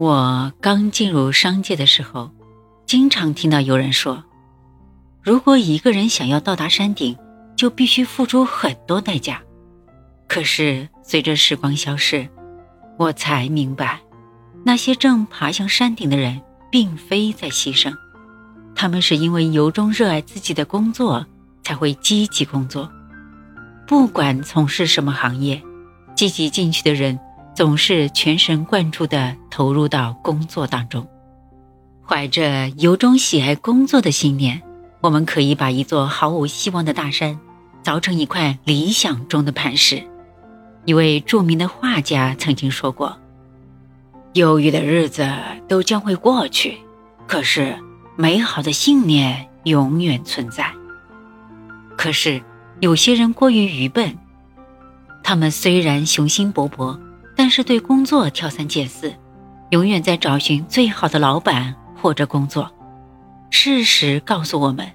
我刚进入商界的时候，经常听到有人说，如果一个人想要到达山顶，就必须付出很多代价。可是随着时光消逝，我才明白，那些正爬向山顶的人，并非在牺牲，他们是因为由衷热爱自己的工作，才会积极工作。不管从事什么行业，积极进取的人。总是全神贯注地投入到工作当中，怀着由衷喜爱工作的信念，我们可以把一座毫无希望的大山凿成一块理想中的磐石。一位著名的画家曾经说过：“忧郁的日子都将会过去，可是美好的信念永远存在。”可是有些人过于愚笨，他们虽然雄心勃勃。是对工作挑三拣四，永远在找寻最好的老板或者工作。事实告诉我们，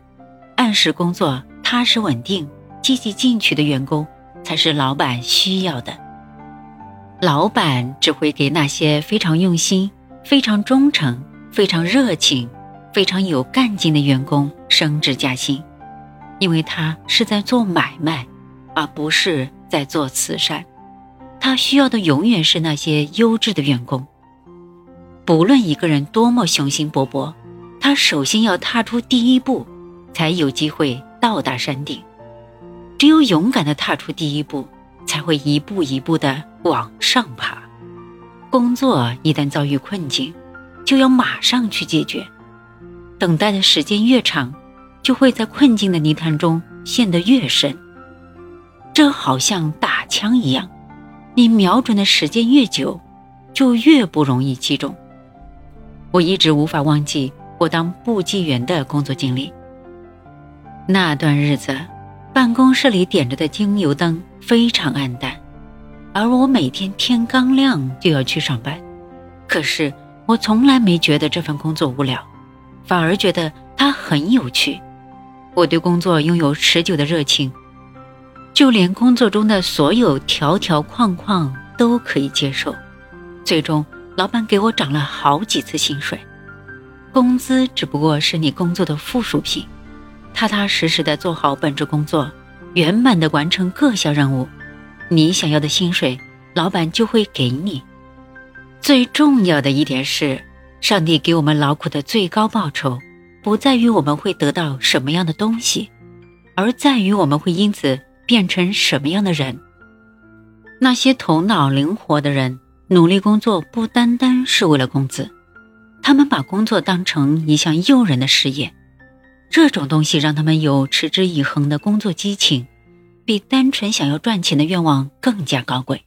按时工作、踏实稳定、积极进取的员工才是老板需要的。老板只会给那些非常用心、非常忠诚、非常热情、非常有干劲的员工升职加薪，因为他是在做买卖，而不是在做慈善。他需要的永远是那些优质的员工。不论一个人多么雄心勃勃，他首先要踏出第一步，才有机会到达山顶。只有勇敢地踏出第一步，才会一步一步地往上爬。工作一旦遭遇困境，就要马上去解决。等待的时间越长，就会在困境的泥潭中陷得越深。这好像打枪一样。你瞄准的时间越久，就越不容易击中。我一直无法忘记我当部机员的工作经历。那段日子，办公室里点着的精油灯非常暗淡，而我每天天刚亮就要去上班。可是我从来没觉得这份工作无聊，反而觉得它很有趣。我对工作拥有持久的热情。就连工作中的所有条条框框都可以接受，最终老板给我涨了好几次薪水。工资只不过是你工作的附属品，踏踏实实的做好本职工作，圆满的完成各项任务，你想要的薪水，老板就会给你。最重要的一点是，上帝给我们劳苦的最高报酬，不在于我们会得到什么样的东西，而在于我们会因此。变成什么样的人？那些头脑灵活的人，努力工作不单单是为了工资，他们把工作当成一项诱人的事业。这种东西让他们有持之以恒的工作激情，比单纯想要赚钱的愿望更加高贵。